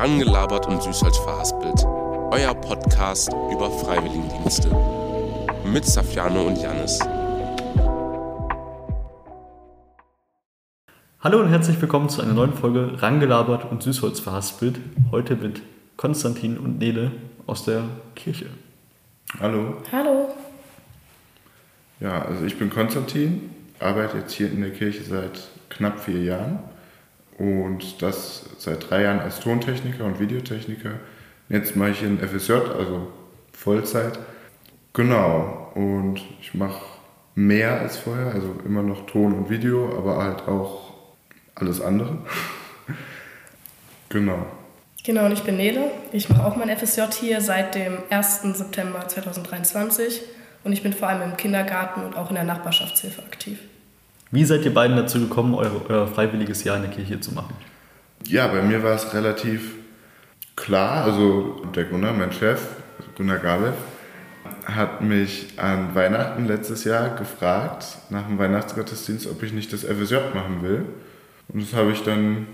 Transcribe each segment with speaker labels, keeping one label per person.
Speaker 1: Rangelabert und Süßholz verhaspelt. Euer Podcast über Freiwilligendienste. Mit Safiano und Janis.
Speaker 2: Hallo und herzlich willkommen zu einer neuen Folge Rangelabert und Süßholz verhaspelt. Heute mit Konstantin und Nele aus der Kirche.
Speaker 3: Hallo.
Speaker 4: Hallo.
Speaker 3: Ja, also ich bin Konstantin, arbeite jetzt hier in der Kirche seit knapp vier Jahren und das seit drei Jahren als Tontechniker und Videotechniker. Jetzt mache ich ein FSJ, also Vollzeit. Genau, und ich mache mehr als vorher, also immer noch Ton und Video, aber halt auch alles andere. genau.
Speaker 4: Genau, und ich bin Nele. Ich mache auch mein FSJ hier seit dem 1. September 2023 und ich bin vor allem im Kindergarten und auch in der Nachbarschaftshilfe aktiv.
Speaker 2: Wie seid ihr beiden dazu gekommen, euer, euer freiwilliges Jahr in der Kirche zu machen?
Speaker 3: Ja, bei mir war es relativ klar. Also der Gunnar, mein Chef, Gunnar Gabel, hat mich an Weihnachten letztes Jahr gefragt, nach dem Weihnachtsgottesdienst, ob ich nicht das FSJ machen will. Und das habe ich dann,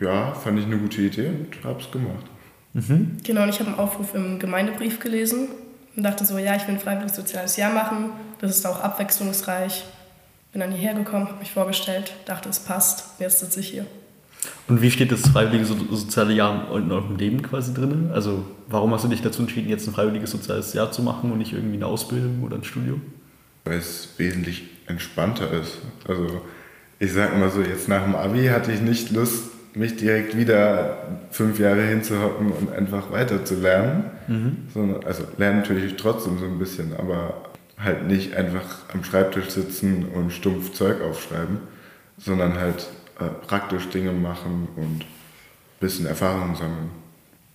Speaker 3: ja, fand ich eine gute Idee und habe es gemacht.
Speaker 4: Mhm. Genau, und ich habe einen Aufruf im Gemeindebrief gelesen und dachte so, ja, ich will ein freiwilliges soziales Jahr machen. Das ist auch abwechslungsreich. Bin dann hierher gekommen, habe mich vorgestellt, dachte, es passt. Jetzt sitze ich hier.
Speaker 2: Und wie steht das freiwillige soziale Jahr in eurem Leben quasi drin? Also warum hast du dich dazu entschieden, jetzt ein freiwilliges soziales Jahr zu machen und nicht irgendwie eine Ausbildung oder ein Studium?
Speaker 3: Weil es wesentlich entspannter ist. Also ich sag mal so, jetzt nach dem Abi hatte ich nicht Lust, mich direkt wieder fünf Jahre hinzuhocken und einfach weiter zu lernen. Mhm. Sondern, also lernen natürlich trotzdem so ein bisschen, aber halt nicht einfach am Schreibtisch sitzen und stumpf Zeug aufschreiben, sondern halt äh, praktisch Dinge machen und ein bisschen Erfahrungen sammeln.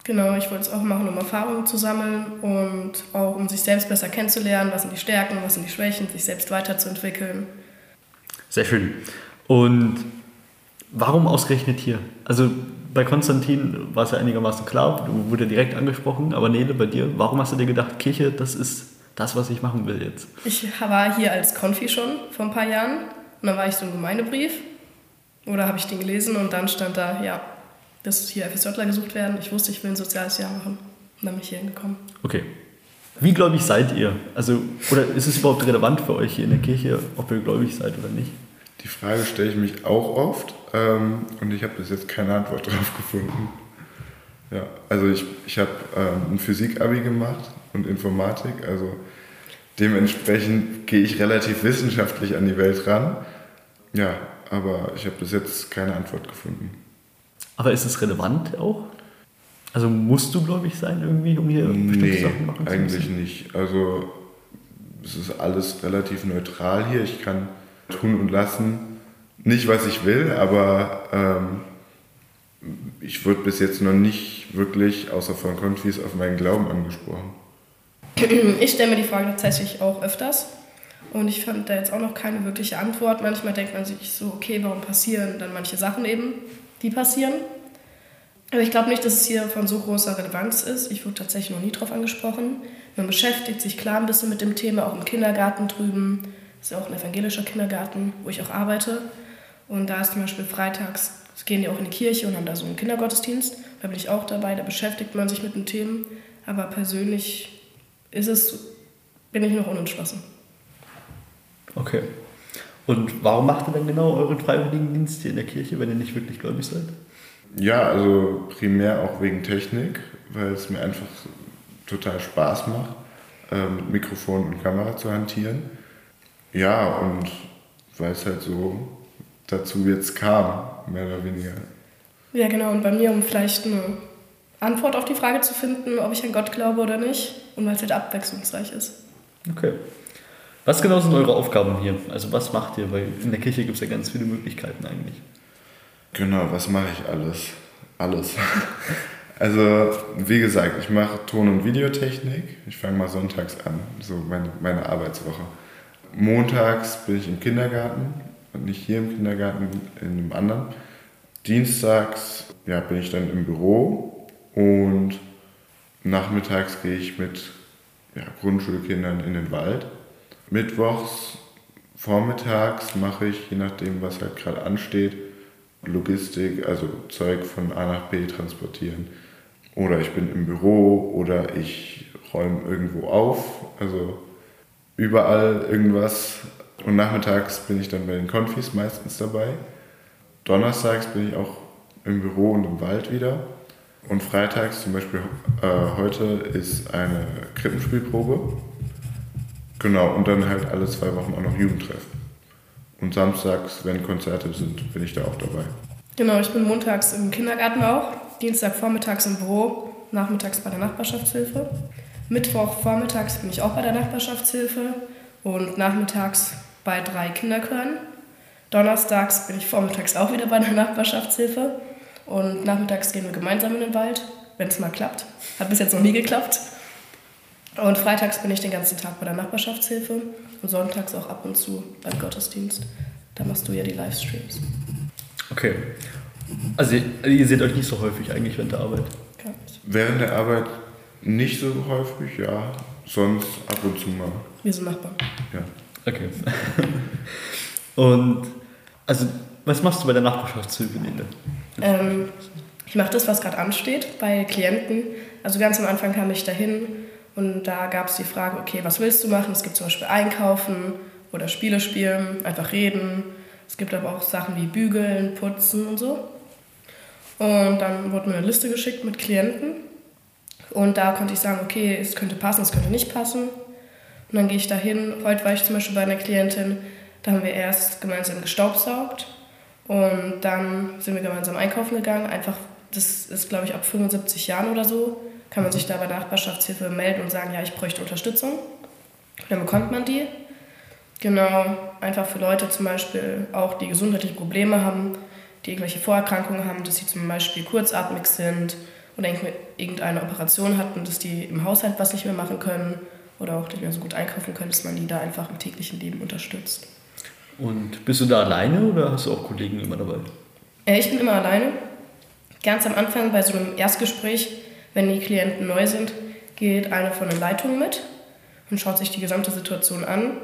Speaker 4: Genau, ich wollte es auch machen, um Erfahrungen zu sammeln und auch um sich selbst besser kennenzulernen, was sind die Stärken, was sind die Schwächen, sich selbst weiterzuentwickeln.
Speaker 2: Sehr schön. Und warum ausgerechnet hier? Also bei Konstantin war es ja einigermaßen klar, du wurde direkt angesprochen, aber Nele, bei dir, warum hast du dir gedacht, Kirche, das ist das, was ich machen will jetzt?
Speaker 4: Ich war hier als Konfi schon vor ein paar Jahren und dann war ich so im Gemeindebrief oder habe ich den gelesen und dann stand da, ja, dass hier FSJler gesucht werden. Ich wusste, ich will ein soziales Jahr machen und dann bin ich hier hingekommen.
Speaker 2: Okay. Wie gläubig seid ihr? Also, oder ist es überhaupt relevant für euch hier in der Kirche, ob ihr gläubig seid oder nicht?
Speaker 3: Die Frage stelle ich mich auch oft ähm, und ich habe bis jetzt keine Antwort darauf gefunden. Ja, also ich, ich habe ähm, ein Physik-Abi gemacht und Informatik. Also dementsprechend gehe ich relativ wissenschaftlich an die Welt ran. Ja, aber ich habe bis jetzt keine Antwort gefunden.
Speaker 2: Aber ist es relevant auch? Also musst du, glaube ich, sein irgendwie, um hier
Speaker 3: bestimmte nee, Sachen machen zu eigentlich nicht. Also es ist alles relativ neutral hier. Ich kann tun und lassen, nicht was ich will, aber ähm, ich wurde bis jetzt noch nicht wirklich, außer von Konfis, auf meinen Glauben angesprochen.
Speaker 4: Ich stelle mir die Frage tatsächlich auch öfters. Und ich fand da jetzt auch noch keine wirkliche Antwort. Manchmal denkt man sich so, okay, warum passieren dann manche Sachen eben, die passieren. Aber ich glaube nicht, dass es hier von so großer Relevanz ist. Ich wurde tatsächlich noch nie drauf angesprochen. Man beschäftigt sich klar ein bisschen mit dem Thema, auch im Kindergarten drüben. Das ist ja auch ein evangelischer Kindergarten, wo ich auch arbeite. Und da ist zum Beispiel freitags, gehen die auch in die Kirche und haben da so einen Kindergottesdienst. Da bin ich auch dabei, da beschäftigt man sich mit den Themen. Aber persönlich ist es, bin ich noch unentschlossen.
Speaker 2: Okay. Und warum macht ihr dann genau euren Freiwilligendienst hier in der Kirche, wenn ihr nicht wirklich gläubig seid?
Speaker 3: Ja, also primär auch wegen Technik, weil es mir einfach total Spaß macht, äh, mit Mikrofon und Kamera zu hantieren. Ja, und weil es halt so dazu jetzt kam, mehr oder weniger.
Speaker 4: Ja, genau. Und bei mir, um vielleicht eine Antwort auf die Frage zu finden, ob ich an Gott glaube oder nicht und weil es halt abwechslungsreich ist.
Speaker 2: Okay. Was genau sind eure Aufgaben hier? Also was macht ihr? Weil in der Kirche gibt es ja ganz viele Möglichkeiten eigentlich.
Speaker 3: Genau, was mache ich alles? Alles. Also, wie gesagt, ich mache Ton- und Videotechnik. Ich fange mal sonntags an, so meine, meine Arbeitswoche. Montags bin ich im Kindergarten, nicht hier im Kindergarten, in einem anderen. Dienstags ja, bin ich dann im Büro und nachmittags gehe ich mit ja, Grundschulkindern in den Wald. Mittwochs vormittags mache ich, je nachdem, was halt gerade ansteht, Logistik, also Zeug von A nach B transportieren. Oder ich bin im Büro oder ich räume irgendwo auf. Also überall irgendwas. Und nachmittags bin ich dann bei den Konfis meistens dabei. Donnerstags bin ich auch im Büro und im Wald wieder. Und freitags, zum Beispiel äh, heute, ist eine Krippenspielprobe. Genau, und dann halt alle zwei Wochen auch noch Jugendtreff. Und samstags, wenn Konzerte sind, bin ich da auch dabei.
Speaker 4: Genau, ich bin montags im Kindergarten auch, Dienstag vormittags im Büro, nachmittags bei der Nachbarschaftshilfe. Mittwoch vormittags bin ich auch bei der Nachbarschaftshilfe und nachmittags bei drei Kinderchören. Donnerstags bin ich vormittags auch wieder bei der Nachbarschaftshilfe und nachmittags gehen wir gemeinsam in den Wald, wenn es mal klappt. Hat bis jetzt noch nie geklappt. Und freitags bin ich den ganzen Tag bei der Nachbarschaftshilfe und sonntags auch ab und zu beim Gottesdienst. Da machst du ja die Livestreams.
Speaker 2: Okay. Also ihr, ihr seht euch nicht so häufig eigentlich während der Arbeit?
Speaker 4: Gar nicht.
Speaker 3: Während der Arbeit nicht so häufig, ja. Sonst ab und zu mal.
Speaker 4: Wir sind Nachbarn.
Speaker 3: Ja.
Speaker 2: Okay. Und also was machst du bei der Nachbarschaftshilfe?
Speaker 4: Ähm, ich mache das, was gerade ansteht bei Klienten. Also ganz am Anfang kam ich dahin und da gab es die Frage, okay, was willst du machen? Es gibt zum Beispiel Einkaufen oder Spiele spielen, einfach reden. Es gibt aber auch Sachen wie Bügeln, Putzen und so. Und dann wurde mir eine Liste geschickt mit Klienten. Und da konnte ich sagen, okay, es könnte passen, es könnte nicht passen. Und dann gehe ich dahin. Heute war ich zum Beispiel bei einer Klientin, da haben wir erst gemeinsam gestaubsaugt und dann sind wir gemeinsam einkaufen gegangen. Einfach, das ist glaube ich ab 75 Jahren oder so, kann man sich da bei Nachbarschaftshilfe melden und sagen, ja, ich bräuchte Unterstützung. Dann bekommt man die. Genau, einfach für Leute zum Beispiel auch, die gesundheitliche Probleme haben, die irgendwelche Vorerkrankungen haben, dass sie zum Beispiel kurzatmig sind oder irgendeine Operation hatten, dass die im Haushalt was nicht mehr machen können oder auch nicht mehr so gut einkaufen können, dass man die da einfach im täglichen Leben unterstützt.
Speaker 2: Und bist du da alleine oder hast du auch Kollegen immer dabei?
Speaker 4: Äh, Ich bin immer alleine. Ganz am Anfang bei so einem Erstgespräch, wenn die Klienten neu sind, geht eine von den Leitungen mit und schaut sich die gesamte Situation an.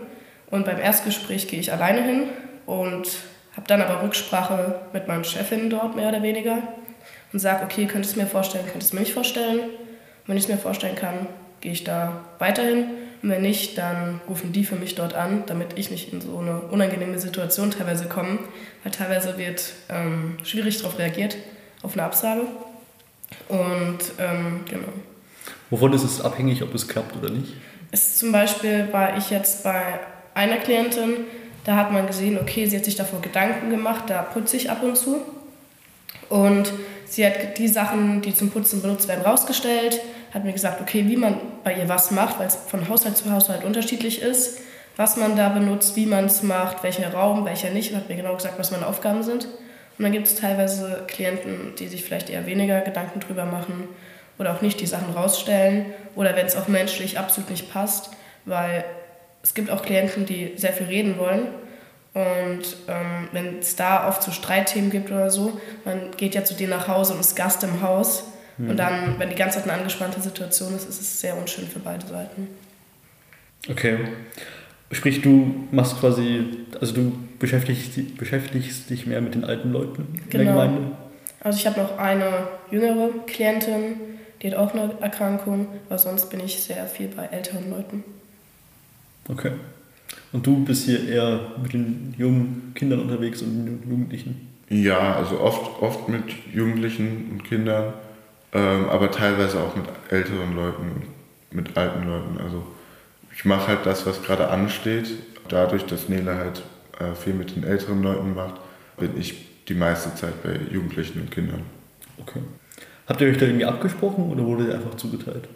Speaker 4: Und beim Erstgespräch gehe ich alleine hin und habe dann aber Rücksprache mit meinen Chefin dort mehr oder weniger und sage, okay, könntest du mir vorstellen, könntest du mir nicht vorstellen. Und wenn ich es mir vorstellen kann, gehe ich da weiterhin. Und wenn nicht, dann rufen die für mich dort an, damit ich nicht in so eine unangenehme Situation teilweise komme. Weil teilweise wird ähm, schwierig darauf reagiert, auf eine Absage. Und ähm, genau.
Speaker 2: Wovon ist es abhängig, ob es klappt oder nicht?
Speaker 4: Es zum Beispiel war ich jetzt bei einer Klientin, da hat man gesehen, okay, sie hat sich davor Gedanken gemacht, da putze ich ab und zu. Und sie hat die Sachen, die zum Putzen benutzt werden, rausgestellt, hat mir gesagt, okay, wie man bei ihr was macht, weil es von Haushalt zu Haushalt unterschiedlich ist, was man da benutzt, wie man es macht, welcher Raum, welcher nicht, und hat mir genau gesagt, was meine Aufgaben sind. Und dann gibt es teilweise Klienten, die sich vielleicht eher weniger Gedanken drüber machen oder auch nicht die Sachen rausstellen oder wenn es auch menschlich absolut nicht passt, weil es gibt auch Klienten, die sehr viel reden wollen und ähm, wenn es da oft so Streitthemen gibt oder so, man geht ja zu denen nach Hause und ist Gast im Haus und dann, wenn die ganze Zeit eine angespannte Situation ist, ist es sehr unschön für beide Seiten.
Speaker 2: Okay. Sprich, du machst quasi, also du beschäftigst, beschäftigst dich mehr mit den alten Leuten in der
Speaker 4: Genau.
Speaker 2: Gemeinde?
Speaker 4: Also ich habe noch eine jüngere Klientin, die hat auch eine Erkrankung, aber sonst bin ich sehr viel bei älteren Leuten.
Speaker 2: Okay. Und du bist hier eher mit den jungen Kindern unterwegs und den Jugendlichen?
Speaker 3: Ja, also oft, oft mit Jugendlichen und Kindern, ähm, aber teilweise auch mit älteren Leuten und mit alten Leuten. Also ich mache halt das, was gerade ansteht. Dadurch, dass Nele halt äh, viel mit den älteren Leuten macht, bin ich die meiste Zeit bei Jugendlichen und Kindern.
Speaker 2: Okay. Habt ihr euch da irgendwie abgesprochen oder wurde ihr einfach zugeteilt?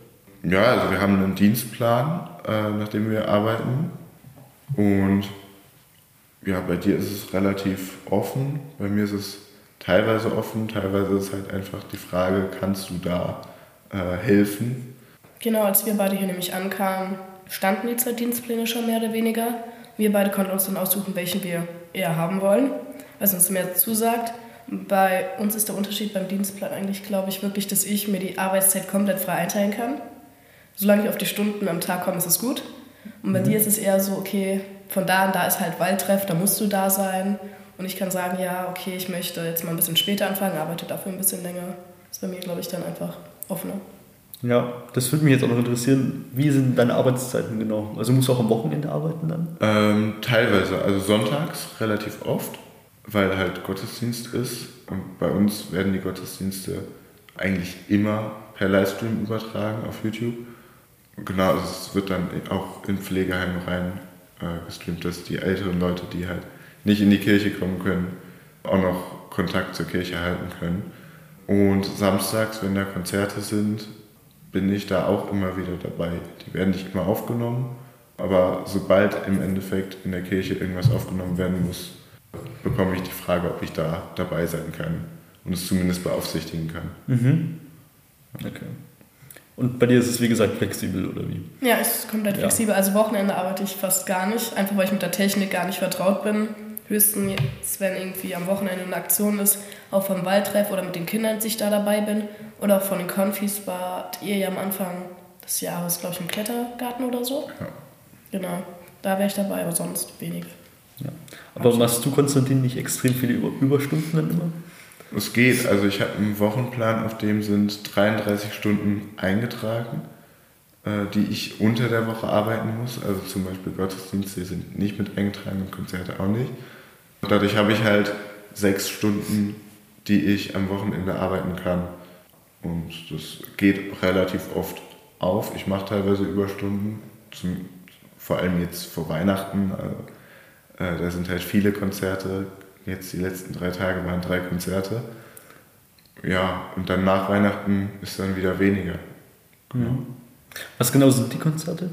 Speaker 3: Ja, also wir haben einen Dienstplan, äh, nach dem wir arbeiten. Und ja, bei dir ist es relativ offen. Bei mir ist es teilweise offen, teilweise ist halt einfach die Frage, kannst du da äh, helfen?
Speaker 4: Genau, als wir beide hier nämlich ankamen, standen die zwei Dienstpläne schon mehr oder weniger. Wir beide konnten uns dann aussuchen, welchen wir eher haben wollen, was uns mehr zusagt. Bei uns ist der Unterschied beim Dienstplan eigentlich, glaube ich, wirklich, dass ich mir die Arbeitszeit komplett frei einteilen kann. Solange ich auf die Stunden am Tag komme, ist es gut. Und bei dir ist es eher so, okay, von da an da ist halt Waldtreff, da musst du da sein. Und ich kann sagen, ja, okay, ich möchte jetzt mal ein bisschen später anfangen, arbeite dafür ein bisschen länger. Das ist bei mir, glaube ich, dann einfach offener.
Speaker 2: Ja, das würde mich jetzt auch noch interessieren. Wie sind deine Arbeitszeiten genau? Also musst du auch am Wochenende arbeiten dann?
Speaker 3: Ähm, teilweise, also sonntags relativ oft, weil halt Gottesdienst ist. Und bei uns werden die Gottesdienste eigentlich immer per Livestream übertragen auf YouTube. Genau, also es wird dann auch in Pflegeheime rein äh, gestreamt, dass die älteren Leute, die halt nicht in die Kirche kommen können, auch noch Kontakt zur Kirche halten können. Und samstags, wenn da Konzerte sind, bin ich da auch immer wieder dabei. Die werden nicht immer aufgenommen, aber sobald im Endeffekt in der Kirche irgendwas aufgenommen werden muss, bekomme ich die Frage, ob ich da dabei sein kann und es zumindest beaufsichtigen kann.
Speaker 2: Mhm. Okay. Und bei dir ist es wie gesagt flexibel oder wie?
Speaker 4: Ja, es ist komplett flexibel. Also Wochenende arbeite ich fast gar nicht, einfach weil ich mit der Technik gar nicht vertraut bin. Höchstens, wenn irgendwie am Wochenende eine Aktion ist, auch vom Waldtreff oder mit den Kindern, dass ich da dabei bin. Oder auch von den Konfis wart ihr ja am Anfang des Jahres, glaube ich, im Klettergarten oder so.
Speaker 3: Ja.
Speaker 4: Genau, da wäre ich dabei, aber sonst wenig.
Speaker 2: Ja. Aber machst du, Konstantin, nicht extrem viele Über Überstunden dann immer?
Speaker 3: Es geht, also ich habe einen Wochenplan, auf dem sind 33 Stunden eingetragen, äh, die ich unter der Woche arbeiten muss. Also zum Beispiel Gottesdienste sind nicht mit eingetragen und Konzerte auch nicht. Und dadurch habe ich halt sechs Stunden, die ich am Wochenende arbeiten kann. Und das geht relativ oft auf. Ich mache teilweise Überstunden, zum, vor allem jetzt vor Weihnachten. Also, äh, da sind halt viele Konzerte. Jetzt die letzten drei Tage waren drei Konzerte. Ja, und dann nach Weihnachten ist dann wieder weniger.
Speaker 2: Genau. Was genau sind die Konzerte?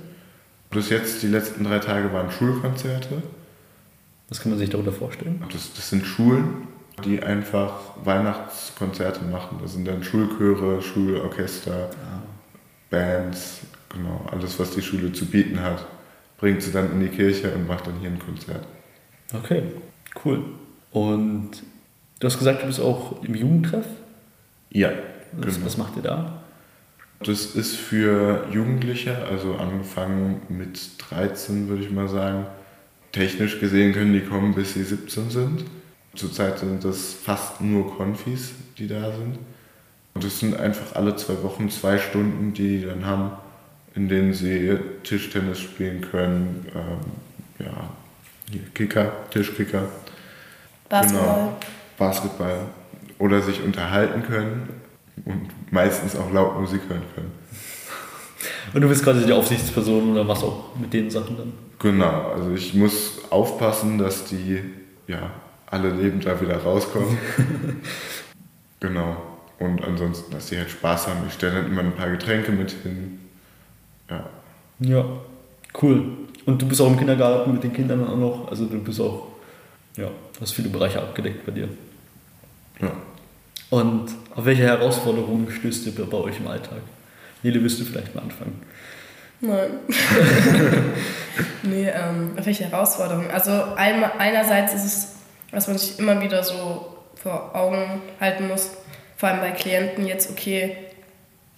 Speaker 3: Bis jetzt die letzten drei Tage waren Schulkonzerte.
Speaker 2: Was kann man sich darunter vorstellen?
Speaker 3: Das, das sind Schulen, die einfach Weihnachtskonzerte machen. Das sind dann Schulchöre, Schulorchester,
Speaker 2: Ah.
Speaker 3: Bands, genau, alles, was die Schule zu bieten hat, bringt sie dann in die Kirche und macht dann hier ein Konzert.
Speaker 2: Okay, cool. Und du hast gesagt, du bist auch im Jugendtreff.
Speaker 3: Ja,
Speaker 2: Was,
Speaker 3: genau.
Speaker 2: was macht ihr da?
Speaker 3: Das ist für Jugendliche, also angefangen mit 13 würde ich mal sagen. Technisch gesehen können die kommen, bis sie 17 sind. Zurzeit sind das fast nur Konfis, die da sind. Und das sind einfach alle zwei Wochen zwei Stunden, die die dann haben, in denen sie Tischtennis spielen können, ähm, ja, Kicker, Tischkicker,
Speaker 4: Basketball.
Speaker 3: Genau. Basketball oder sich unterhalten können und meistens auch laut Musik hören können.
Speaker 2: Und du bist quasi die Aufsichtsperson oder was auch mit den Sachen dann?
Speaker 3: Genau, also ich muss aufpassen, dass die ja alle lebend da wieder rauskommen. genau. Und ansonsten, dass die halt Spaß haben. Ich stelle dann immer ein paar Getränke mit hin. Ja.
Speaker 2: Ja, cool. Und du bist auch im Kindergarten mit den Kindern auch noch. Also du bist auch, ja, hast viele Bereiche abgedeckt bei dir.
Speaker 3: ja.
Speaker 2: Und auf welche Herausforderungen stößt ihr bei euch im Alltag? Nele, willst du vielleicht mal anfangen?
Speaker 4: Nein. nee, ähm, auf welche Herausforderungen? Also einmal, einerseits ist es, was man sich immer wieder so vor Augen halten muss, vor allem bei Klienten jetzt, okay,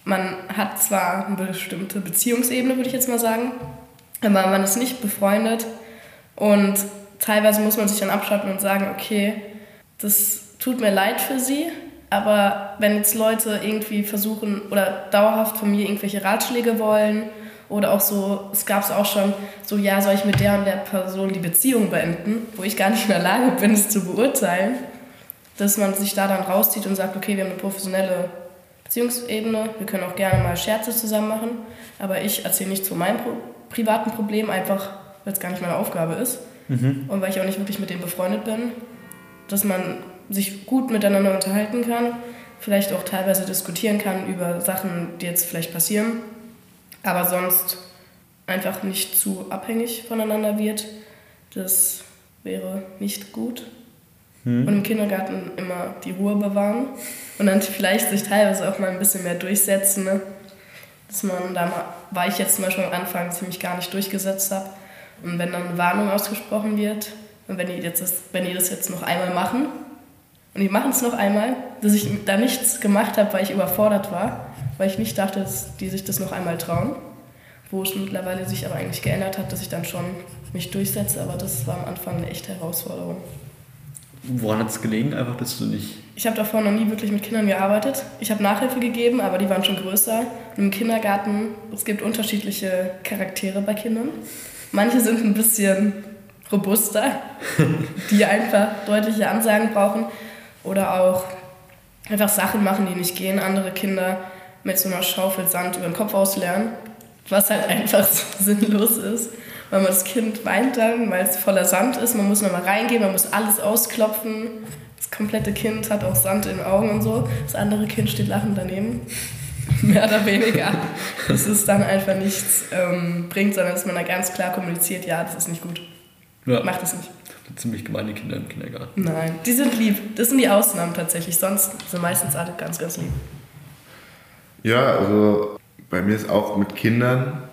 Speaker 4: man hat zwar eine bestimmte Beziehungsebene, würde ich jetzt mal sagen, aber man ist nicht befreundet und teilweise muss man sich dann abschotten und sagen, okay, das tut mir leid für sie, aber wenn jetzt Leute irgendwie versuchen oder dauerhaft von mir irgendwelche Ratschläge wollen oder auch so, es gab es auch schon, so ja, soll ich mit der und der Person die Beziehung beenden, wo ich gar nicht in der Lage bin, es zu beurteilen, dass man sich da dann rauszieht und sagt, okay, wir haben eine professionelle Beziehungsebene, wir können auch gerne mal Scherze zusammen machen, aber ich erzähle nicht zu meinem privaten Problem, einfach weil es gar nicht meine Aufgabe ist und weil ich auch nicht wirklich mit dem befreundet bin, dass man sich gut miteinander unterhalten kann, vielleicht auch teilweise diskutieren kann über Sachen, die jetzt vielleicht passieren, aber sonst einfach nicht zu abhängig voneinander wird. Das wäre nicht gut. Und im Kindergarten immer die Ruhe bewahren und dann vielleicht sich teilweise auch mal ein bisschen mehr durchsetzen. Ne? Dass man da mal, war ich jetzt zum Beispiel am Anfang ziemlich gar nicht durchgesetzt habe. Und wenn dann eine Warnung ausgesprochen wird, und wenn die, jetzt das, wenn die das jetzt noch einmal machen, und die machen es noch einmal, dass ich da nichts gemacht habe, weil ich überfordert war, weil ich nicht dachte, dass die sich das noch einmal trauen. Wo es mittlerweile sich aber eigentlich geändert hat, dass ich dann schon mich durchsetze, aber das war am Anfang eine echte Herausforderung.
Speaker 2: Woran hat es gelegen? Einfach, dass du nicht.
Speaker 4: Ich habe davor noch nie wirklich mit Kindern gearbeitet. Ich habe Nachhilfe gegeben, aber die waren schon größer. Und Im Kindergarten, es gibt unterschiedliche Charaktere bei Kindern. Manche sind ein bisschen robuster, die einfach deutliche Ansagen brauchen oder auch einfach Sachen machen, die nicht gehen. Andere Kinder mit so einer Schaufel Sand über den Kopf auslernen, was halt einfach so sinnlos ist. Weil man das Kind weint dann, weil es voller Sand ist. Man muss nochmal reingehen, man muss alles ausklopfen. Das komplette Kind hat auch Sand in den Augen und so. Das andere Kind steht lachend daneben. Mehr oder weniger. Das ist dann einfach nichts ähm, bringt, sondern dass man da ganz klar kommuniziert, ja, das ist nicht gut. Ja. Macht es nicht.
Speaker 2: Ziemlich gemeine Kinder im Kindergarten.
Speaker 4: Nein, die sind lieb. Das sind die Ausnahmen tatsächlich. Sonst sind meistens alle ganz, ganz lieb.
Speaker 3: Ja, also bei mir ist auch mit Kindern,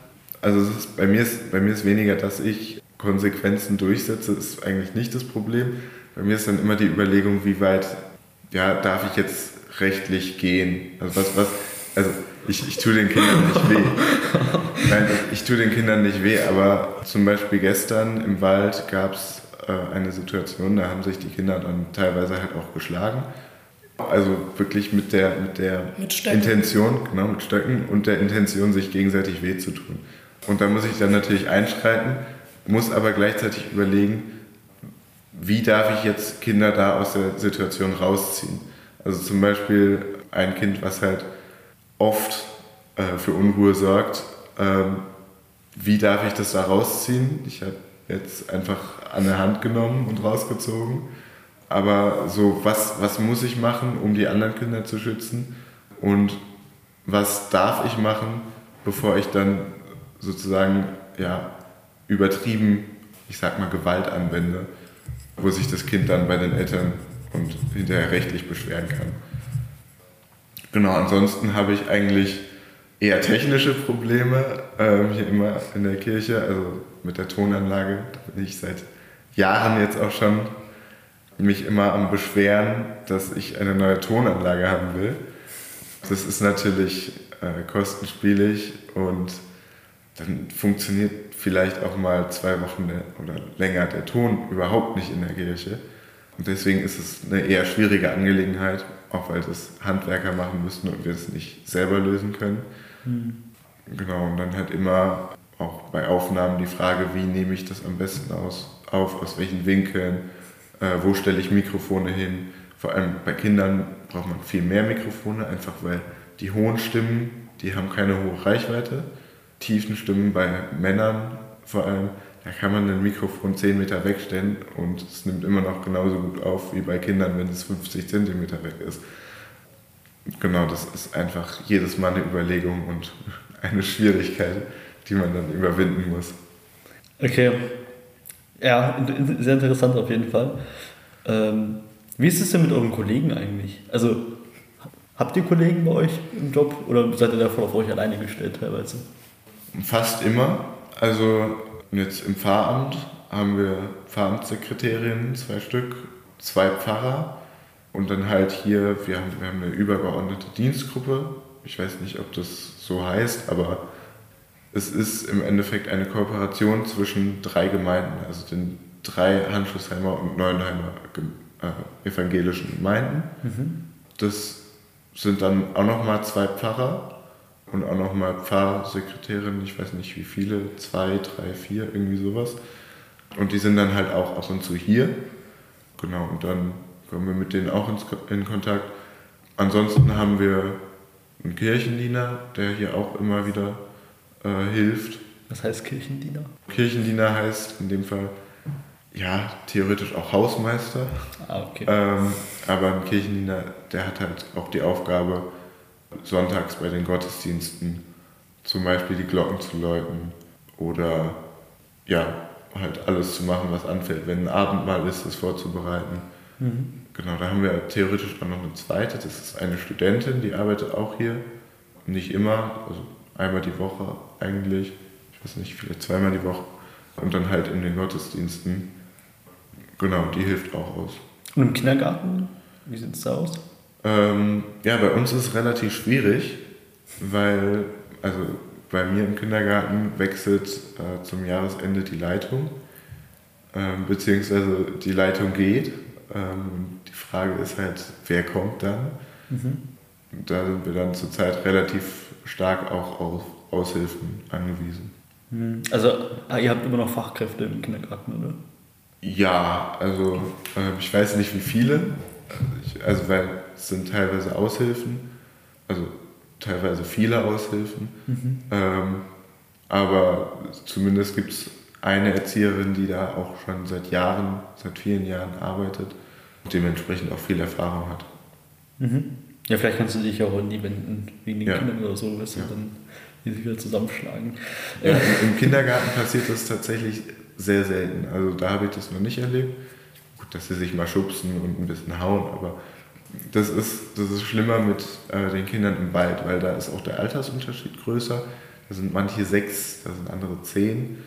Speaker 3: also ist, bei, mir ist, bei mir ist weniger, dass ich Konsequenzen durchsetze, ist eigentlich nicht das Problem. Bei mir ist dann immer die Überlegung, wie weit ja, darf ich jetzt rechtlich gehen? Also was, was, also ich, ich tue den Kindern nicht weh. Nein, ich tue den Kindern nicht weh, aber zum Beispiel gestern im Wald gab es äh, eine Situation, da haben sich die Kinder dann teilweise halt auch geschlagen. Also wirklich mit der, mit der
Speaker 4: mit
Speaker 3: Intention, genau, mit Stöcken und der Intention, sich gegenseitig weh zu tun. Und da muss ich dann natürlich einschreiten, muss aber gleichzeitig überlegen, wie darf ich jetzt Kinder da aus der Situation rausziehen. Also zum Beispiel ein Kind, was halt oft äh, für Unruhe sorgt. Ähm, wie darf ich das da rausziehen? Ich habe jetzt einfach an der Hand genommen und rausgezogen. Aber so, was, was muss ich machen, um die anderen Kinder zu schützen? Und was darf ich machen, bevor ich dann sozusagen ja, übertrieben, ich sag mal, Gewalt anwende, wo sich das Kind dann bei den Eltern und hinterher rechtlich beschweren kann. Genau, ansonsten habe ich eigentlich eher technische Probleme ähm, hier immer in der Kirche, also mit der Tonanlage. Da bin ich seit Jahren jetzt auch schon mich immer am Beschweren, dass ich eine neue Tonanlage haben will. Das ist natürlich äh, kostenspielig und dann funktioniert vielleicht auch mal zwei Wochen der, oder länger der Ton überhaupt nicht in der Kirche. Und deswegen ist es eine eher schwierige Angelegenheit, auch weil das Handwerker machen müssen und wir es nicht selber lösen können. Mhm. Genau, und dann halt immer auch bei Aufnahmen die Frage, wie nehme ich das am besten aus, auf, aus welchen Winkeln, äh, wo stelle ich Mikrofone hin. Vor allem bei Kindern braucht man viel mehr Mikrofone, einfach weil die hohen Stimmen, die haben keine hohe Reichweite. Tiefen Stimmen bei Männern vor allem, da kann man ein Mikrofon 10 Meter wegstellen und es nimmt immer noch genauso gut auf wie bei Kindern, wenn es 50 Zentimeter weg ist. Genau, das ist einfach jedes Mal eine Überlegung und eine Schwierigkeit, die man dann überwinden muss.
Speaker 2: Okay. Ja, sehr interessant auf jeden Fall. Ähm, wie ist es denn mit euren Kollegen eigentlich? Also, habt ihr Kollegen bei euch im Job oder seid ihr davon auf euch alleine gestellt teilweise?
Speaker 3: Fast immer. Also, jetzt im Pfarramt haben wir Pfarramtssekretärinnen, zwei Stück, zwei Pfarrer und dann halt hier, wir haben, wir haben eine übergeordnete Dienstgruppe. Ich weiß nicht, ob das so heißt, aber es ist im Endeffekt eine Kooperation zwischen drei Gemeinden, also den drei Handschuhsheimer und Neuenheimer äh, evangelischen Gemeinden. Mhm. Das sind dann auch nochmal zwei Pfarrer und auch nochmal Pfarrsekretärinnen, ich weiß nicht wie viele, zwei, drei, vier, irgendwie sowas. Und die sind dann halt auch ab und zu hier. Genau, und dann kommen wir mit denen auch in Kontakt. Ansonsten haben wir einen Kirchendiener, der hier auch immer wieder äh, hilft.
Speaker 2: Was heißt Kirchendiener?
Speaker 3: Kirchendiener heißt in dem Fall, ja, theoretisch auch Hausmeister.
Speaker 2: Ah, okay.
Speaker 3: Ähm, aber ein Kirchendiener, der hat halt auch die Aufgabe, sonntags bei den Gottesdiensten zum Beispiel die Glocken zu läuten oder ja, halt alles zu machen, was anfällt. Wenn ein Abendmahl ist, das vorzubereiten. Mhm. Genau, da haben wir theoretisch auch noch eine zweite, das ist eine Studentin, die arbeitet auch hier. Nicht immer, also einmal die Woche eigentlich, ich weiß nicht, vielleicht zweimal die Woche. Und dann halt in den Gottesdiensten. Genau, die hilft auch aus.
Speaker 2: Und im Kindergarten, wie sieht es da aus?
Speaker 3: Ähm, ja, bei uns ist es relativ schwierig, weil, also bei mir im Kindergarten wechselt äh, zum Jahresende die Leitung, äh, beziehungsweise die Leitung geht Ähm, die Frage ist halt, wer kommt dann? Mhm. Da sind wir dann zurzeit relativ stark auch auf Aushilfen angewiesen.
Speaker 2: Mhm. Also ah, ihr habt immer noch Fachkräfte im Kindergarten, oder?
Speaker 3: Ja, also äh, ich weiß nicht wie viele, also weil es sind teilweise Aushilfen, also teilweise viele Aushilfen, mhm. ähm, aber zumindest gibt es eine Erzieherin, die da auch schon seit Jahren, seit vielen Jahren arbeitet und dementsprechend auch viel Erfahrung hat.
Speaker 2: Mhm. Ja, vielleicht kannst du dich auch an die wenden, wegen den ja. Kindern oder so, weißt du, ja. dann die sich wieder zusammenschlagen.
Speaker 3: Ja, Im Kindergarten passiert das tatsächlich sehr selten. Also da habe ich das noch nicht erlebt. Dass sie sich mal schubsen und ein bisschen hauen, aber das ist, das ist schlimmer mit äh, den Kindern im Wald, weil da ist auch der Altersunterschied größer. Da sind manche sechs, da sind andere zehn.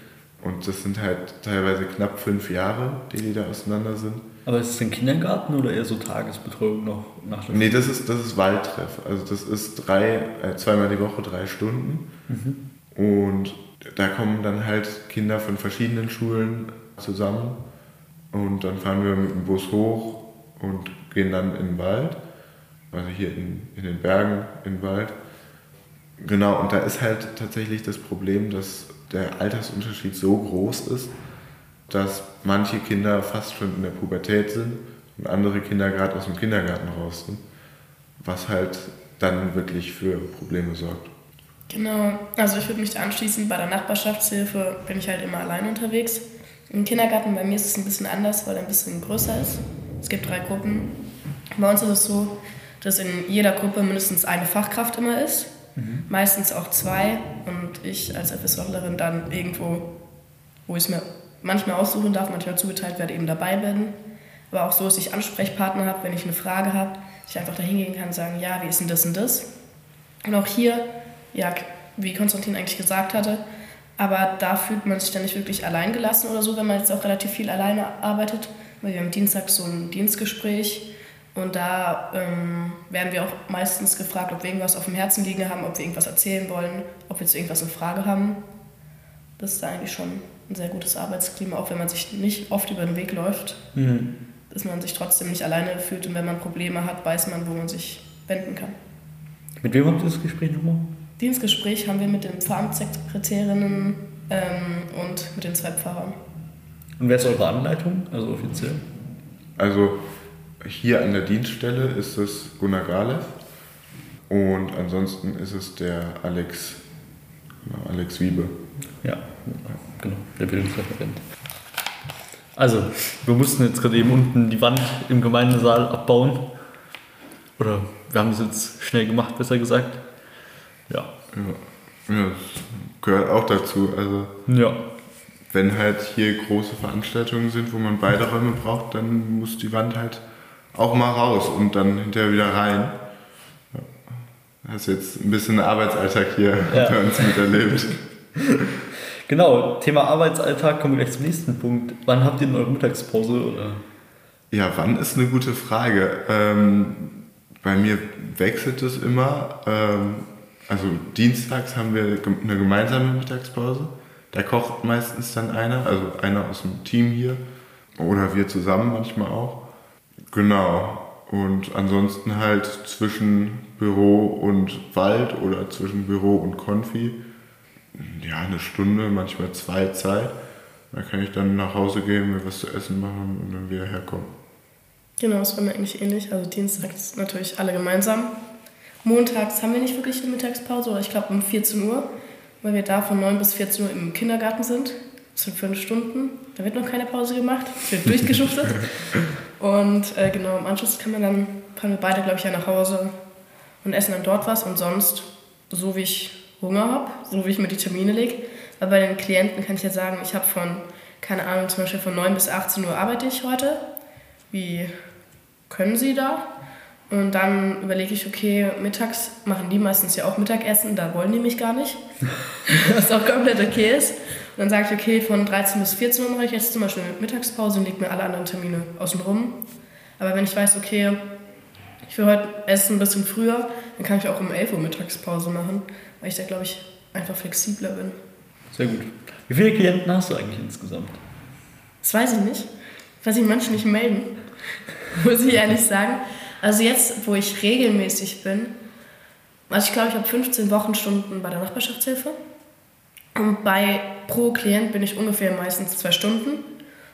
Speaker 3: Und das sind halt teilweise knapp fünf Jahre, die die da auseinander sind.
Speaker 2: Aber ist es ein Kindergarten oder eher so Tagesbetreuung noch nach
Speaker 3: Nee, das ist, das ist Waldtreff. Also das ist drei, äh, zweimal die Woche drei Stunden. Mhm. Und da kommen dann halt Kinder von verschiedenen Schulen zusammen. Und dann fahren wir mit dem Bus hoch und gehen dann in den Wald. Also hier in, in den Bergen im Wald. Genau, und da ist halt tatsächlich das Problem, dass der Altersunterschied so groß ist, dass manche Kinder fast schon in der Pubertät sind und andere Kinder gerade aus dem Kindergarten raus sind, was halt dann wirklich für Probleme sorgt.
Speaker 4: Genau, also ich würde mich anschließen, bei der Nachbarschaftshilfe bin ich halt immer allein unterwegs. Im Kindergarten bei mir ist es ein bisschen anders, weil er ein bisschen größer ist. Es gibt drei Gruppen. Bei uns ist es so, dass in jeder Gruppe mindestens eine Fachkraft immer ist, mhm. meistens auch zwei und ich als FSJlerin dann irgendwo, wo ich es mir manchmal aussuchen darf, manchmal zugeteilt werde, eben dabei bin. Aber auch so, dass ich Ansprechpartner habe, wenn ich eine Frage habe, ich einfach da hingehen kann und sagen, ja, wie ist denn das und das? Und auch hier, ja, wie Konstantin eigentlich gesagt hatte, aber da fühlt man sich dann nicht wirklich allein gelassen oder so, wenn man jetzt auch relativ viel alleine arbeitet. Weil wir haben Dienstag so ein Dienstgespräch und da ähm, werden wir auch meistens gefragt, ob wir irgendwas auf dem Herzen liegen haben, ob wir irgendwas erzählen wollen, ob wir zu irgendwas eine Frage haben. Das ist da eigentlich schon ein sehr gutes Arbeitsklima, auch wenn man sich nicht oft über den Weg läuft, mhm. dass man sich trotzdem nicht alleine fühlt und wenn man Probleme hat, weiß man, wo man sich wenden kann.
Speaker 2: Mit wem habt ihr das Gespräch nochmal?
Speaker 4: Dienstgespräch haben wir mit den Pfarramtssekretärinnen ähm, und mit den zwei Pfarrern.
Speaker 2: Und wer ist eure Anleitung, also offiziell?
Speaker 3: Also hier an der Dienststelle ist es Gunnar Galev und ansonsten ist es der Alex, genau, Alex Wiebe.
Speaker 2: Ja, genau, der Bildungsreferent. Also, wir mussten jetzt gerade eben unten die Wand im Gemeindesaal abbauen. Oder wir haben es jetzt schnell gemacht, besser gesagt. Ja.
Speaker 3: Ja, ja das gehört auch dazu. Also, ja. wenn halt hier große Veranstaltungen sind, wo man beide Räume braucht, dann muss die Wand halt auch mal raus und dann hinterher wieder rein. Ja. Hast jetzt ein bisschen Arbeitsalltag hier ja. bei uns miterlebt.
Speaker 2: Genau, Thema Arbeitsalltag, kommen wir gleich zum nächsten Punkt. Wann habt ihr denn eure Mittagspause? Oder?
Speaker 3: Ja, wann ist eine gute Frage. Ähm, bei mir wechselt es immer. Ähm, also dienstags haben wir eine gemeinsame Mittagspause. Da kocht meistens dann einer, also einer aus dem Team hier. Oder wir zusammen manchmal auch. Genau. Und ansonsten halt zwischen Büro und Wald oder zwischen Büro und Konfi ja, eine Stunde, manchmal zwei Zeit. Da kann ich dann nach Hause gehen, mir was zu essen machen und dann wieder herkommen.
Speaker 4: Genau, das war mir eigentlich ähnlich. Also dienstags natürlich alle gemeinsam. Montags haben wir nicht wirklich eine Mittagspause, oder ich glaube um 14 Uhr, weil wir da von 9 bis 14 Uhr im Kindergarten sind. Das sind fünf Stunden. Da wird noch keine Pause gemacht. Es wird durchgeschuftet. und äh, genau, im Anschluss kann man dann, fahren wir beide, glaube ich, ja nach Hause und essen dann dort was. Und sonst, so wie ich Hunger habe, so wie ich mir die Termine lege. Aber bei den Klienten kann ich ja sagen, ich habe von, keine Ahnung, zum Beispiel von 9 bis 18 Uhr arbeite ich heute. Wie können Sie da? Und dann überlege ich, okay, mittags machen die meistens ja auch Mittagessen, da wollen die mich gar nicht. Was auch komplett okay ist. Und dann sage ich, okay, von 13 bis 14 Uhr mache ich jetzt zum Beispiel Mittagspause und lege mir alle anderen Termine außen rum. Aber wenn ich weiß, okay, ich will heute essen ein bisschen früher, dann kann ich auch um 11 Uhr Mittagspause machen weil ich da, glaube ich, einfach flexibler bin.
Speaker 2: Sehr gut. Wie viele Klienten hast du eigentlich insgesamt?
Speaker 4: Das weiß ich nicht, weil sich manche nicht melden. muss ich ehrlich sagen. Also jetzt, wo ich regelmäßig bin, also ich glaube, ich habe 15 Wochenstunden bei der Nachbarschaftshilfe. Und bei pro Klient bin ich ungefähr meistens zwei Stunden.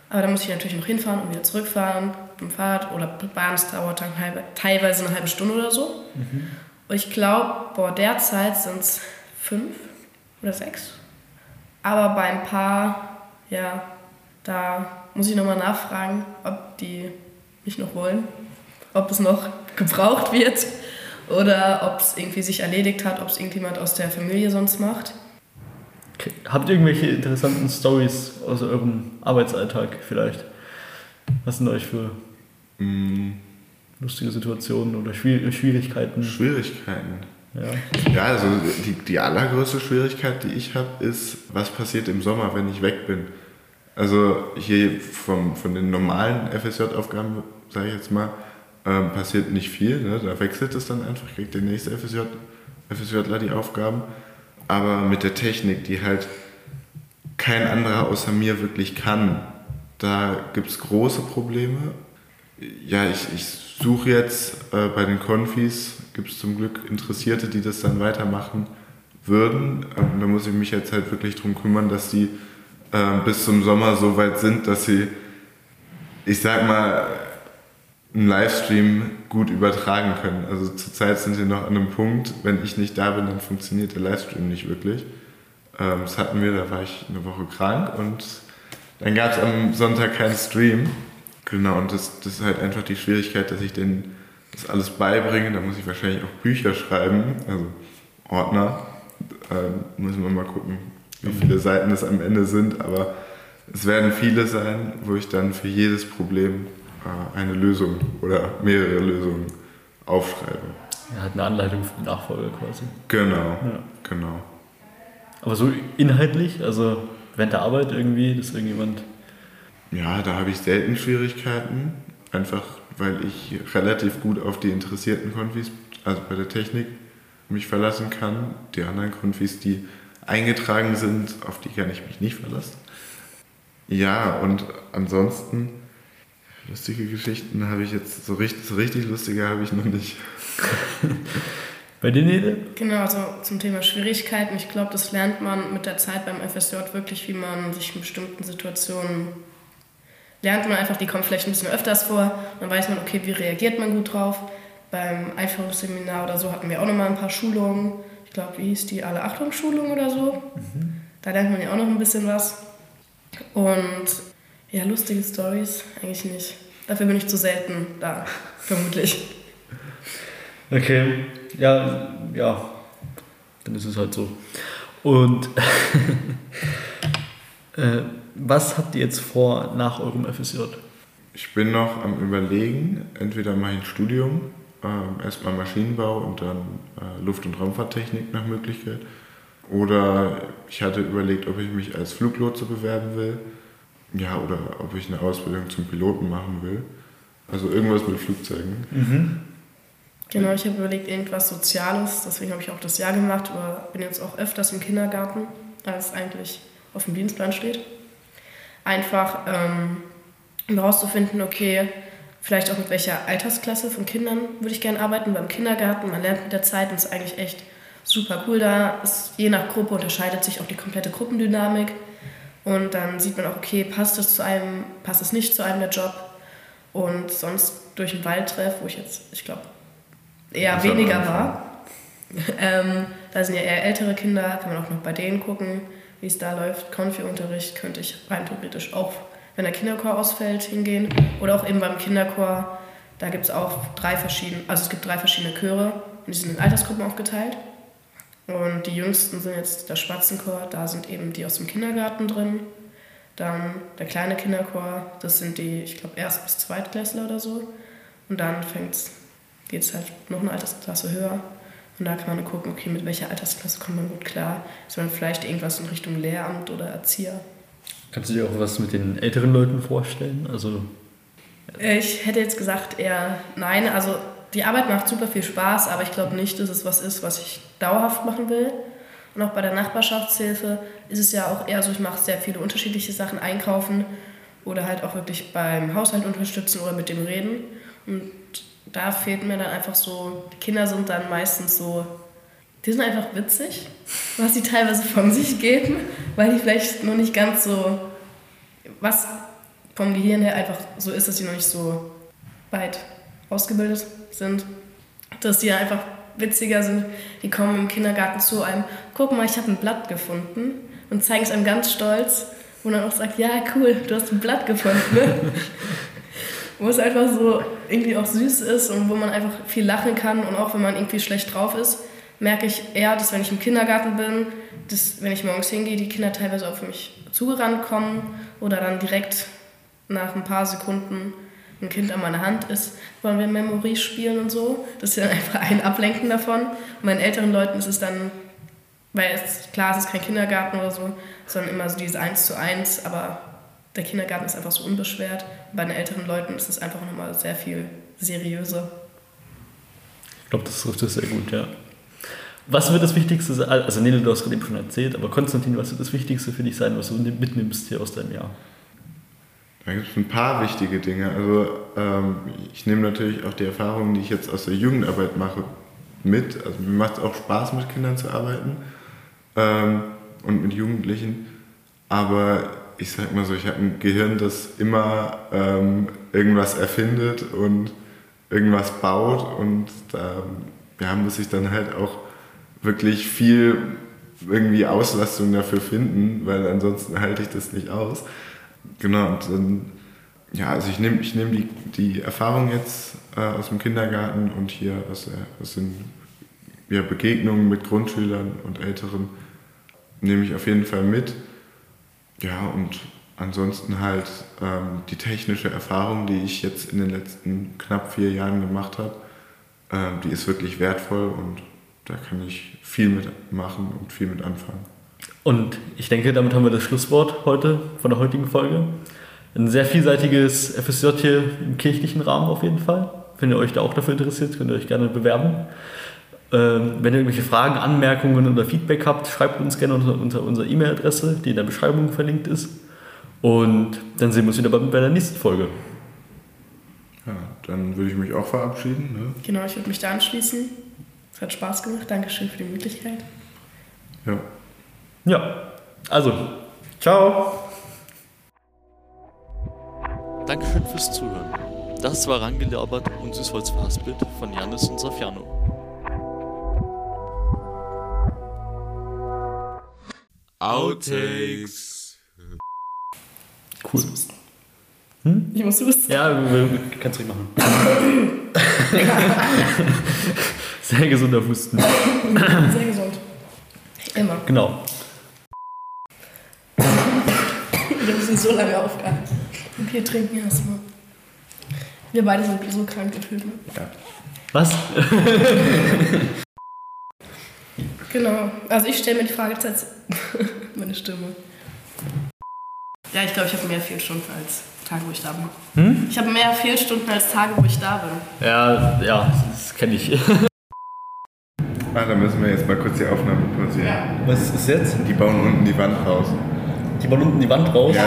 Speaker 4: Aber da muss ich natürlich noch hinfahren und wieder zurückfahren mit dem Fahrrad oder Bahn. Es dauert dann halbe, teilweise eine halbe Stunde oder so. Mhm. Und ich glaube, boah, derzeit sind es fünf oder sechs. Aber bei ein paar, ja, da muss ich nochmal nachfragen, ob die mich noch wollen, ob es noch gebraucht wird oder ob es irgendwie sich erledigt hat, ob es irgendjemand aus der Familie sonst macht.
Speaker 2: Okay. Habt ihr irgendwelche interessanten Stories aus eurem Arbeitsalltag vielleicht? Was sind euch für mm. lustige Situationen oder Schwierigkeiten?
Speaker 3: Schwierigkeiten. Ja, ja also die, die allergrößte Schwierigkeit, die ich habe, ist, was passiert im Sommer, wenn ich weg bin. Also hier vom, von den normalen FSJ-Aufgaben, sage ich jetzt mal, ähm, passiert nicht viel. Ne? Da wechselt es dann einfach, kriegt der nächste FSJ, FSJler die Aufgaben. Aber mit der Technik, die halt kein anderer außer mir wirklich kann, da gibt es große Probleme. Ja, ich, ich suche jetzt äh, bei den Konfis, gibt es zum Glück Interessierte, die das dann weitermachen würden. Ähm, da muss ich mich jetzt halt wirklich darum kümmern, dass die äh, bis zum Sommer so weit sind, dass sie, ich sag mal, einen Livestream gut übertragen können. Also zurzeit sind sie noch an einem Punkt, wenn ich nicht da bin, dann funktioniert der Livestream nicht wirklich. Ähm, das hatten wir, da war ich eine Woche krank und dann gab es am Sonntag keinen Stream. Genau, und das, das ist halt einfach die Schwierigkeit, dass ich denen das alles beibringe. Da muss ich wahrscheinlich auch Bücher schreiben, also Ordner. Ähm, müssen wir mal gucken, wie viele Seiten es am Ende sind, aber es werden viele sein, wo ich dann für jedes Problem eine Lösung oder mehrere Lösungen aufschreibe.
Speaker 2: Er hat eine Anleitung für den Nachfolger quasi.
Speaker 3: Genau, ja. genau.
Speaker 2: Aber so inhaltlich, also während der Arbeit irgendwie, dass irgendjemand.
Speaker 3: Ja, da habe ich selten Schwierigkeiten, einfach weil ich relativ gut auf die interessierten Konfis, also bei der Technik, mich verlassen kann. Die anderen Konfis, die eingetragen sind, auf die kann ich mich nicht verlassen. Ja, und ansonsten Lustige Geschichten habe ich jetzt, so richtig, so richtig lustige habe ich noch nicht.
Speaker 2: Bei dir, Nede?
Speaker 4: Genau, also zum Thema Schwierigkeiten. Ich glaube, das lernt man mit der Zeit beim FSJ wirklich, wie man sich in bestimmten Situationen lernt man einfach, die kommen vielleicht ein bisschen öfters vor. Dann weiß man, okay, wie reagiert man gut drauf. Beim Einführungsseminar oder so hatten wir auch nochmal ein paar Schulungen. Ich glaube, wie hieß die? Alle Achtung-Schulung oder so. Mhm. Da lernt man ja auch noch ein bisschen was. Und ja, lustige Stories eigentlich nicht. Dafür bin ich zu selten da, vermutlich.
Speaker 2: Okay, ja, ja, dann ist es halt so. Und äh, was habt ihr jetzt vor nach eurem FSJ?
Speaker 3: Ich bin noch am Überlegen, entweder mache ich ein Studium, äh, erstmal Maschinenbau und dann äh, Luft- und Raumfahrttechnik nach Möglichkeit. Oder ich hatte überlegt, ob ich mich als Fluglotse bewerben will ja, oder ob ich eine Ausbildung zum Piloten machen will. Also irgendwas mit Flugzeugen. Mhm.
Speaker 4: Genau, ich habe überlegt, irgendwas Soziales. Deswegen habe ich auch das Jahr gemacht, aber bin jetzt auch öfters im Kindergarten, als eigentlich auf dem Dienstplan steht. Einfach ähm, um herauszufinden, okay, vielleicht auch mit welcher Altersklasse von Kindern würde ich gerne arbeiten. Beim Kindergarten, man lernt mit der Zeit und es ist eigentlich echt super cool da. Ist, je nach Gruppe unterscheidet sich auch die komplette Gruppendynamik. Und dann sieht man auch, okay, passt es zu einem, passt es nicht zu einem der Job. Und sonst durch einen Waldtreff, wo ich jetzt, ich glaube, eher weniger war. ähm, da sind ja eher ältere Kinder, kann man auch noch bei denen gucken, wie es da läuft. Konfi-Unterricht könnte ich rein theoretisch auch, wenn der Kinderchor ausfällt, hingehen. Oder auch eben beim Kinderchor, da gibt es auch drei verschiedene, also es gibt drei verschiedene Chöre und die sind in Altersgruppen aufgeteilt. Und die jüngsten sind jetzt der Spatzenchor, da sind eben die aus dem Kindergarten drin. Dann der kleine Kinderchor, das sind die, ich glaube, Erst- bis Zweitklässler oder so. Und dann geht es halt noch eine Altersklasse höher. Und da kann man gucken, okay, mit welcher Altersklasse kommt man gut klar. Ist man vielleicht irgendwas in Richtung Lehramt oder Erzieher.
Speaker 2: Kannst du dir auch was mit den älteren Leuten vorstellen? Also
Speaker 4: ich hätte jetzt gesagt eher nein. Also die Arbeit macht super viel Spaß, aber ich glaube nicht, dass es was ist, was ich dauerhaft machen will. Und auch bei der Nachbarschaftshilfe ist es ja auch eher so, ich mache sehr viele unterschiedliche Sachen, einkaufen oder halt auch wirklich beim Haushalt unterstützen oder mit dem reden. Und da fehlt mir dann einfach so, die Kinder sind dann meistens so, die sind einfach witzig, was sie teilweise von sich geben, weil die vielleicht noch nicht ganz so, was vom Gehirn her einfach so ist, dass sie noch nicht so weit ausgebildet sind, dass die einfach witziger sind. Die kommen im Kindergarten zu einem, guck mal, ich habe ein Blatt gefunden und zeigen es einem ganz stolz und dann auch sagt, ja cool, du hast ein Blatt gefunden. Wo es einfach so irgendwie auch süß ist und wo man einfach viel lachen kann und auch wenn man irgendwie schlecht drauf ist, merke ich eher, dass wenn ich im Kindergarten bin, dass wenn ich morgens hingehe, die Kinder teilweise für mich zugerannt kommen oder dann direkt nach ein paar Sekunden ein Kind an meiner Hand ist, wollen wir Memory spielen und so. Das ist dann einfach ein Ablenken davon. Und bei den älteren Leuten ist es dann, weil es, klar, es ist kein Kindergarten oder so, sondern immer so dieses Eins zu eins, aber der Kindergarten ist einfach so unbeschwert. Bei den älteren Leuten ist es einfach nochmal sehr viel seriöser.
Speaker 2: Ich glaube, das trifft es sehr gut, ja. Was wird das Wichtigste sein? Also, Nele, du hast gerade eben schon erzählt, aber Konstantin, was wird das Wichtigste für dich sein, was du mitnimmst hier aus deinem Jahr?
Speaker 3: Da gibt es ein paar wichtige Dinge. Also, ähm, ich nehme natürlich auch die Erfahrungen, die ich jetzt aus der Jugendarbeit mache, mit. Also, mir macht es auch Spaß, mit Kindern zu arbeiten ähm, und mit Jugendlichen. Aber ich sag mal so, ich habe ein Gehirn, das immer ähm, irgendwas erfindet und irgendwas baut und da ja, muss ich dann halt auch wirklich viel irgendwie Auslastung dafür finden, weil ansonsten halte ich das nicht aus. Genau, und dann, ja, also ich nehme ich nehm die, die Erfahrung jetzt äh, aus dem Kindergarten und hier aus, der, aus den ja, Begegnungen mit Grundschülern und Älteren, nehme ich auf jeden Fall mit. Ja, und ansonsten halt ähm, die technische Erfahrung, die ich jetzt in den letzten knapp vier Jahren gemacht habe, ähm, die ist wirklich wertvoll und da kann ich viel mitmachen und viel mit anfangen.
Speaker 2: Und ich denke, damit haben wir das Schlusswort heute von der heutigen Folge. Ein sehr vielseitiges FSJ hier im kirchlichen Rahmen auf jeden Fall. Wenn ihr euch da auch dafür interessiert, könnt ihr euch gerne bewerben. Ähm, wenn ihr irgendwelche Fragen, Anmerkungen oder Feedback habt, schreibt uns gerne unter, unter unserer E-Mail-Adresse, die in der Beschreibung verlinkt ist. Und dann sehen wir uns wieder bei der nächsten Folge.
Speaker 3: Ja, dann würde ich mich auch verabschieden. Ne?
Speaker 4: Genau, ich würde mich da anschließen. Es hat Spaß gemacht. Dankeschön für die Möglichkeit.
Speaker 3: Ja.
Speaker 2: Ja, also, ciao.
Speaker 5: Dankeschön fürs Zuhören. Das war Rangelabert und Süßholz Fastbild von Janis und Safiano.
Speaker 1: Outtakes.
Speaker 2: Cool.
Speaker 4: Hm? Ich muss husten.
Speaker 2: Ja, kannst du machen. Sehr gesunder Husten.
Speaker 4: Sehr gesund. Immer.
Speaker 2: Genau.
Speaker 4: Müssen so lange aufgehalten. Okay, trinken erstmal. Wir beide sind so krank gefühlt. Ne?
Speaker 3: ja.
Speaker 2: Was?
Speaker 4: Genau. Also ich stelle mir die Frage jetzt meine Stimme. Ja, ich glaube, ich habe mehr Fehlstunden als Tage, wo ich da bin.
Speaker 2: Hm?
Speaker 4: Ich habe mehr Fehlstunden als Tage, wo ich da bin.
Speaker 2: Ja, ja, das kenne ich.
Speaker 3: Ah, da müssen wir jetzt mal kurz die Aufnahme pausieren.
Speaker 2: Was ist jetzt?
Speaker 3: Die bauen unten die Wand raus.
Speaker 2: Die bauen unten die Wand raus.
Speaker 3: Ja,